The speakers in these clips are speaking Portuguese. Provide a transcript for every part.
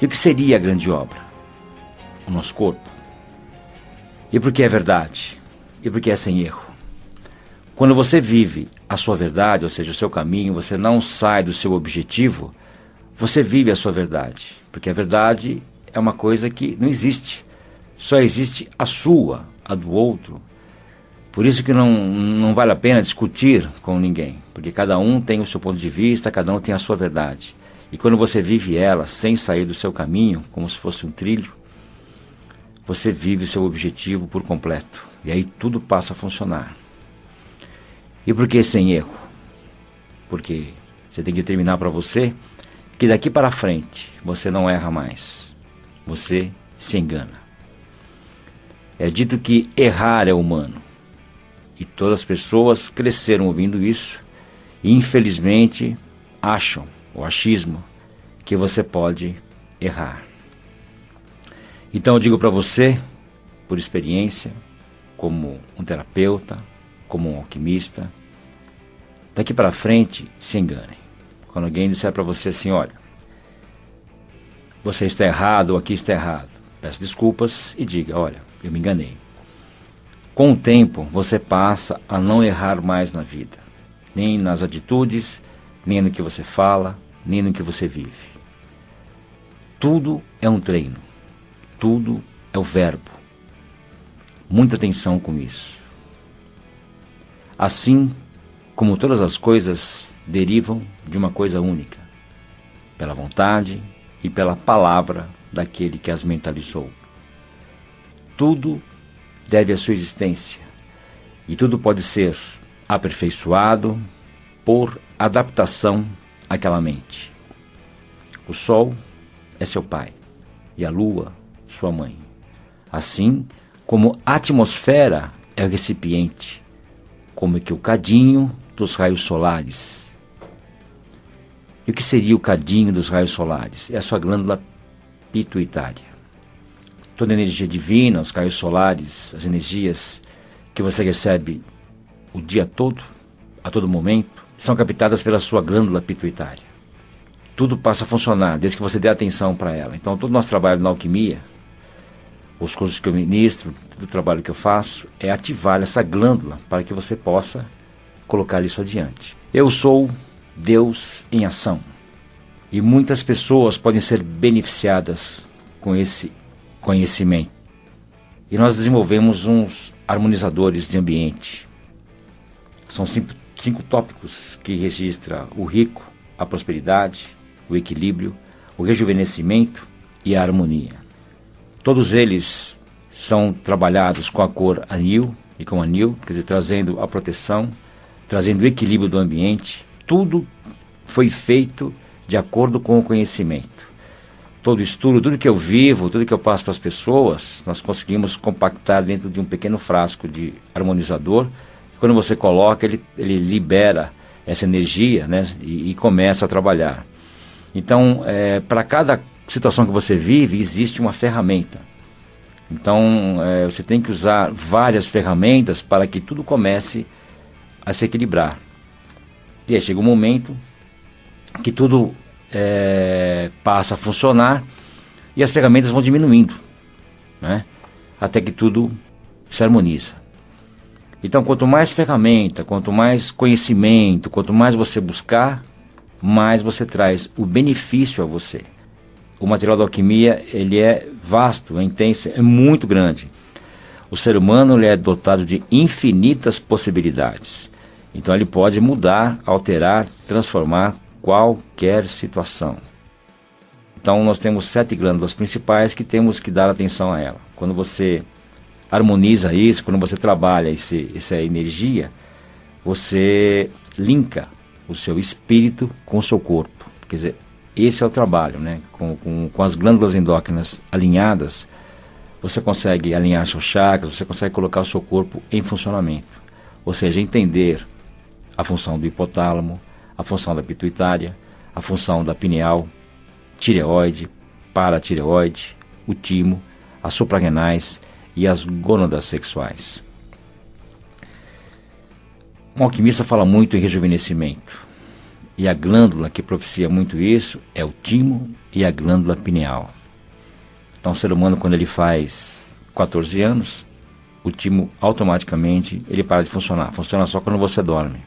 E o que seria a grande obra? O nosso corpo. E porque é verdade? E porque é sem erro? Quando você vive a sua verdade, ou seja, o seu caminho, você não sai do seu objetivo, você vive a sua verdade. Porque a verdade é uma coisa que não existe. Só existe a sua, a do outro. Por isso que não, não vale a pena discutir com ninguém, porque cada um tem o seu ponto de vista, cada um tem a sua verdade. E quando você vive ela sem sair do seu caminho, como se fosse um trilho, você vive o seu objetivo por completo. E aí tudo passa a funcionar. E por que sem erro? Porque você tem que determinar para você que daqui para frente você não erra mais. Você se engana. É dito que errar é humano. E todas as pessoas cresceram ouvindo isso e infelizmente acham o achismo, que você pode errar. Então eu digo para você, por experiência, como um terapeuta, como um alquimista, daqui para frente se engane. Quando alguém disser para você assim, olha, você está errado ou aqui está errado, peça desculpas e diga, olha, eu me enganei. Com o tempo, você passa a não errar mais na vida, nem nas atitudes, nem no que você fala, nem no que você vive. Tudo é um treino. Tudo é o verbo. Muita atenção com isso. Assim como todas as coisas derivam de uma coisa única, pela vontade e pela palavra daquele que as mentalizou. Tudo deve a sua existência e tudo pode ser aperfeiçoado por adaptação àquela mente. O sol é seu pai e a lua sua mãe. Assim como a atmosfera é o recipiente, como é que o cadinho dos raios solares. E o que seria o cadinho dos raios solares? É a sua glândula pituitária. Toda a energia divina, os raios solares, as energias que você recebe o dia todo, a todo momento, são captadas pela sua glândula pituitária. Tudo passa a funcionar desde que você dê atenção para ela. Então, todo o nosso trabalho na alquimia, os cursos que eu ministro, o trabalho que eu faço, é ativar essa glândula para que você possa colocar isso adiante. Eu sou Deus em ação. E muitas pessoas podem ser beneficiadas com esse conhecimento. E nós desenvolvemos uns harmonizadores de ambiente. São cinco, cinco tópicos que registra o rico, a prosperidade, o equilíbrio, o rejuvenescimento e a harmonia. Todos eles são trabalhados com a cor anil e com anil, quer dizer, trazendo a proteção, trazendo o equilíbrio do ambiente. Tudo foi feito de acordo com o conhecimento. Todo estudo, tudo que eu vivo, tudo que eu passo para as pessoas, nós conseguimos compactar dentro de um pequeno frasco de harmonizador quando você coloca, ele, ele libera essa energia né, e, e começa a trabalhar. Então, é, para cada situação que você vive, existe uma ferramenta. Então, é, você tem que usar várias ferramentas para que tudo comece a se equilibrar. E aí chega um momento que tudo é, passa a funcionar e as ferramentas vão diminuindo, né? até que tudo se harmoniza. Então, quanto mais ferramenta, quanto mais conhecimento, quanto mais você buscar, mais você traz o benefício a você. O material da alquimia ele é vasto, é intenso, é muito grande. O ser humano ele é dotado de infinitas possibilidades. Então ele pode mudar, alterar, transformar qualquer situação. Então nós temos sete glândulas principais que temos que dar atenção a ela. Quando você harmoniza isso, quando você trabalha esse, essa energia, você linka o seu espírito com o seu corpo. Quer dizer, esse é o trabalho, né? Com, com, com as glândulas endócrinas alinhadas, você consegue alinhar seus chakras, você consegue colocar o seu corpo em funcionamento. Ou seja, entender a função do hipotálamo, a função da pituitária, a função da pineal, tireoide, paratireoide, o timo, as suprarrenais e as gônadas sexuais. Um alquimista fala muito em rejuvenescimento. E a glândula que propicia muito isso é o timo e a glândula pineal. Então, o ser humano, quando ele faz 14 anos, o timo automaticamente ele para de funcionar. Funciona só quando você dorme.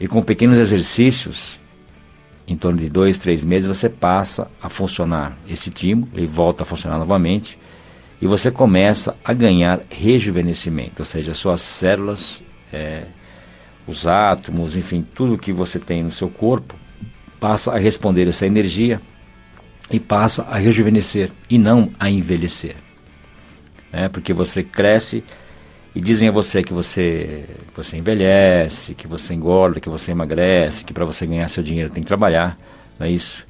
E com pequenos exercícios, em torno de dois, três meses, você passa a funcionar esse timo, ele volta a funcionar novamente, e você começa a ganhar rejuvenescimento, ou seja, suas células, é, os átomos, enfim, tudo que você tem no seu corpo passa a responder essa energia e passa a rejuvenescer e não a envelhecer. Né? Porque você cresce e dizem a você que você, que você envelhece, que você engorda, que você emagrece, que para você ganhar seu dinheiro tem que trabalhar, não é isso?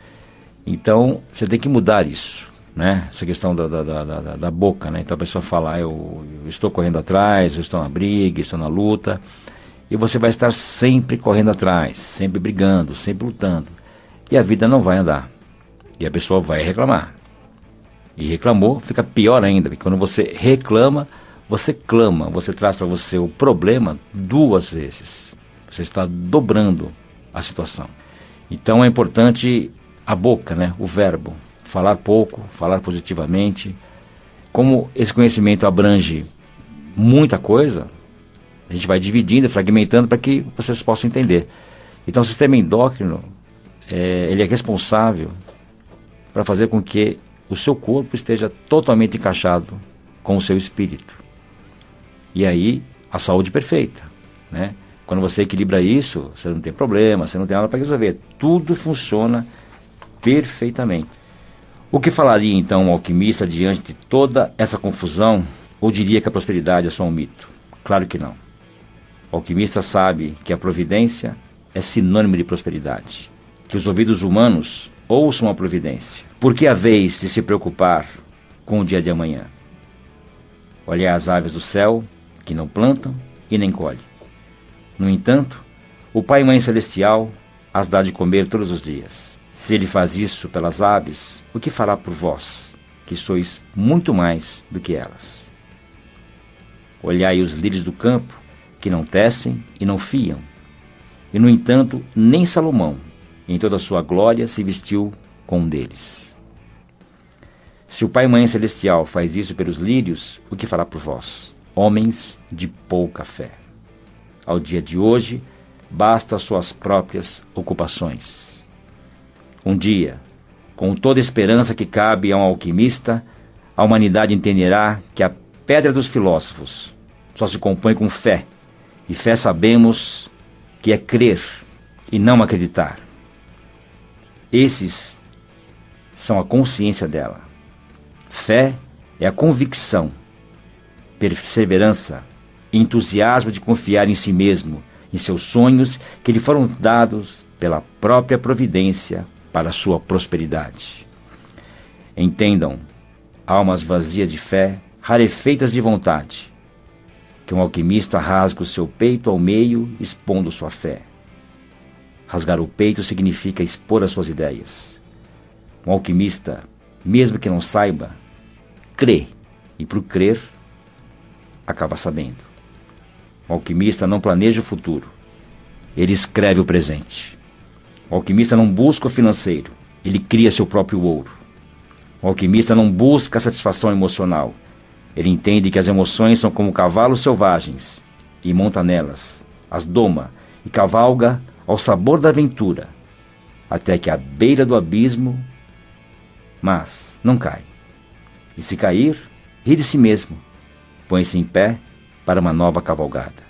Então você tem que mudar isso, né? Essa questão da, da, da, da, da boca, né? Então a pessoa fala, ah, eu, eu estou correndo atrás, eu estou na briga, estou na luta, e você vai estar sempre correndo atrás, sempre brigando, sempre lutando, e a vida não vai andar, e a pessoa vai reclamar. E reclamou, fica pior ainda, porque quando você reclama, você clama, você traz para você o problema duas vezes. Você está dobrando a situação. Então é importante a boca, né? o verbo. Falar pouco, falar positivamente. Como esse conhecimento abrange muita coisa, a gente vai dividindo, fragmentando para que vocês possam entender. Então o sistema endócrino, é, ele é responsável para fazer com que o seu corpo esteja totalmente encaixado com o seu espírito. E aí, a saúde perfeita, né? Quando você equilibra isso, você não tem problema, você não tem nada para resolver. Tudo funciona perfeitamente. O que falaria então um alquimista diante de toda essa confusão? Ou diria que a prosperidade é só um mito? Claro que não. O alquimista sabe que a providência é sinônimo de prosperidade. Que os ouvidos humanos ouçam a providência. Por que a vez de se preocupar com o dia de amanhã? Olhar as aves do céu, que não plantam e nem colhem. No entanto, o Pai e Mãe Celestial as dá de comer todos os dias. Se ele faz isso pelas aves, o que fará por vós, que sois muito mais do que elas? Olhai os lírios do campo, que não tecem e não fiam. E, no entanto, nem Salomão, em toda a sua glória, se vestiu com um deles. Se o Pai Mãe Celestial faz isso pelos lírios, o que fará por vós? homens de pouca fé. Ao dia de hoje, basta suas próprias ocupações. Um dia, com toda a esperança que cabe a um alquimista, a humanidade entenderá que a pedra dos filósofos só se compõe com fé, e fé sabemos que é crer e não acreditar. Esses são a consciência dela. Fé é a convicção perseverança, entusiasmo de confiar em si mesmo, em seus sonhos que lhe foram dados pela própria providência para a sua prosperidade. Entendam, almas vazias de fé, rarefeitas de vontade, que um alquimista rasga o seu peito ao meio, expondo sua fé. Rasgar o peito significa expor as suas ideias. Um alquimista, mesmo que não saiba, crê, e por crer, acaba sabendo. O alquimista não planeja o futuro, ele escreve o presente. O alquimista não busca o financeiro, ele cria seu próprio ouro. O alquimista não busca a satisfação emocional, ele entende que as emoções são como cavalos selvagens e monta nelas, as doma e cavalga ao sabor da aventura, até que à beira do abismo, mas não cai. E se cair, ri de si mesmo põe-se em pé para uma nova cavalgada.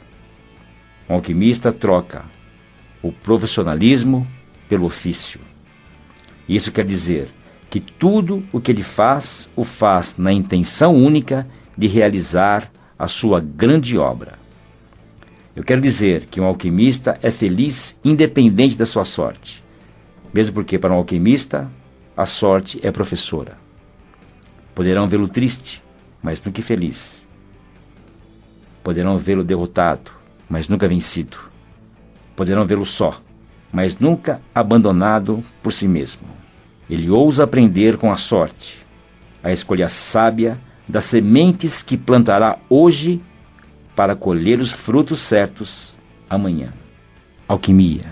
Um alquimista troca o profissionalismo pelo ofício. Isso quer dizer que tudo o que ele faz, o faz na intenção única de realizar a sua grande obra. Eu quero dizer que um alquimista é feliz independente da sua sorte, mesmo porque para um alquimista a sorte é professora. Poderão vê-lo triste, mas nunca feliz Poderão vê-lo derrotado, mas nunca vencido. Poderão vê-lo só, mas nunca abandonado por si mesmo. Ele ousa aprender com a sorte, a escolha sábia das sementes que plantará hoje para colher os frutos certos amanhã. Alquimia,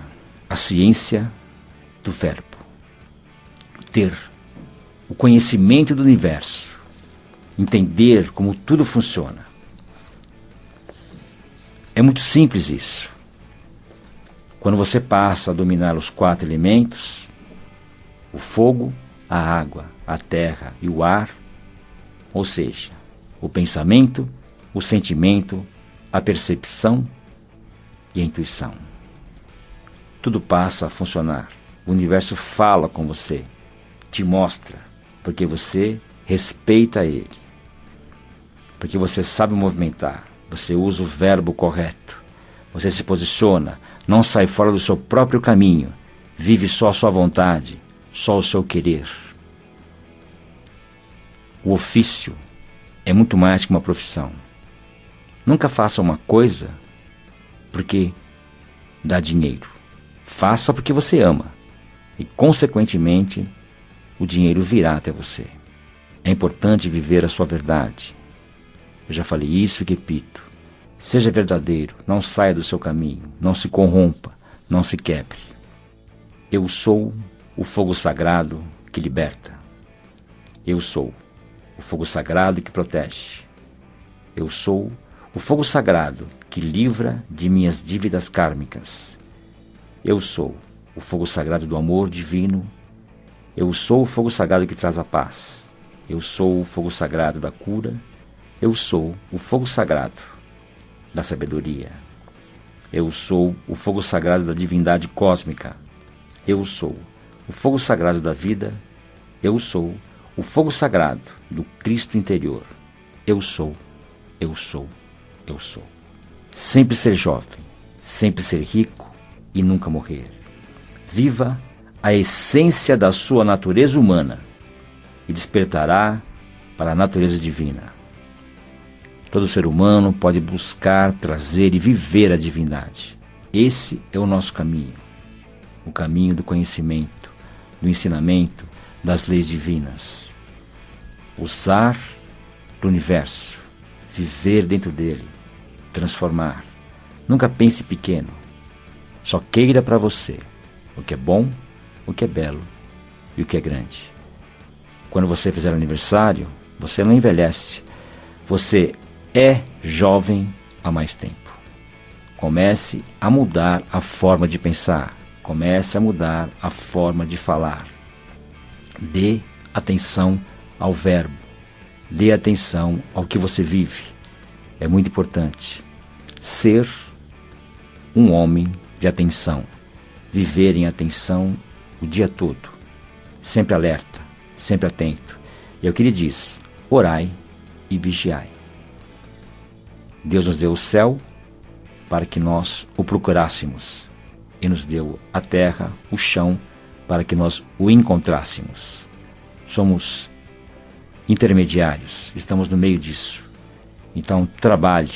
a ciência do Verbo, ter o conhecimento do universo, entender como tudo funciona. É muito simples isso. Quando você passa a dominar os quatro elementos, o fogo, a água, a terra e o ar, ou seja, o pensamento, o sentimento, a percepção e a intuição. Tudo passa a funcionar. O universo fala com você, te mostra, porque você respeita ele. Porque você sabe movimentar, você usa o verbo correto. Você se posiciona, não sai fora do seu próprio caminho, vive só a sua vontade, só o seu querer. O ofício é muito mais que uma profissão. Nunca faça uma coisa porque dá dinheiro. Faça porque você ama e, consequentemente, o dinheiro virá até você. É importante viver a sua verdade. Eu já falei isso e repito. Seja verdadeiro, não saia do seu caminho, não se corrompa, não se quebre. Eu sou o fogo sagrado que liberta. Eu sou o fogo sagrado que protege. Eu sou o fogo sagrado que livra de minhas dívidas kármicas. Eu sou o fogo sagrado do amor divino. Eu sou o fogo sagrado que traz a paz. Eu sou o fogo sagrado da cura. Eu sou o fogo sagrado da sabedoria. Eu sou o fogo sagrado da divindade cósmica. Eu sou o fogo sagrado da vida. Eu sou o fogo sagrado do Cristo interior. Eu sou, eu sou, eu sou. Sempre ser jovem, sempre ser rico e nunca morrer. Viva a essência da sua natureza humana e despertará para a natureza divina. Todo ser humano pode buscar, trazer e viver a divindade. Esse é o nosso caminho, o caminho do conhecimento, do ensinamento, das leis divinas. Usar do universo, viver dentro dele, transformar. Nunca pense pequeno. Só queira para você o que é bom, o que é belo e o que é grande. Quando você fizer aniversário, você não envelhece. Você é jovem há mais tempo. Comece a mudar a forma de pensar, comece a mudar a forma de falar. Dê atenção ao verbo, dê atenção ao que você vive. É muito importante ser um homem de atenção, viver em atenção o dia todo, sempre alerta, sempre atento. E é o que ele diz: orai e vigiai. Deus nos deu o céu para que nós o procurássemos, e nos deu a terra, o chão, para que nós o encontrássemos. Somos intermediários, estamos no meio disso. Então, trabalhe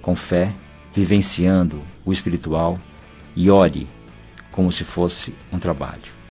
com fé, vivenciando o espiritual e ore como se fosse um trabalho.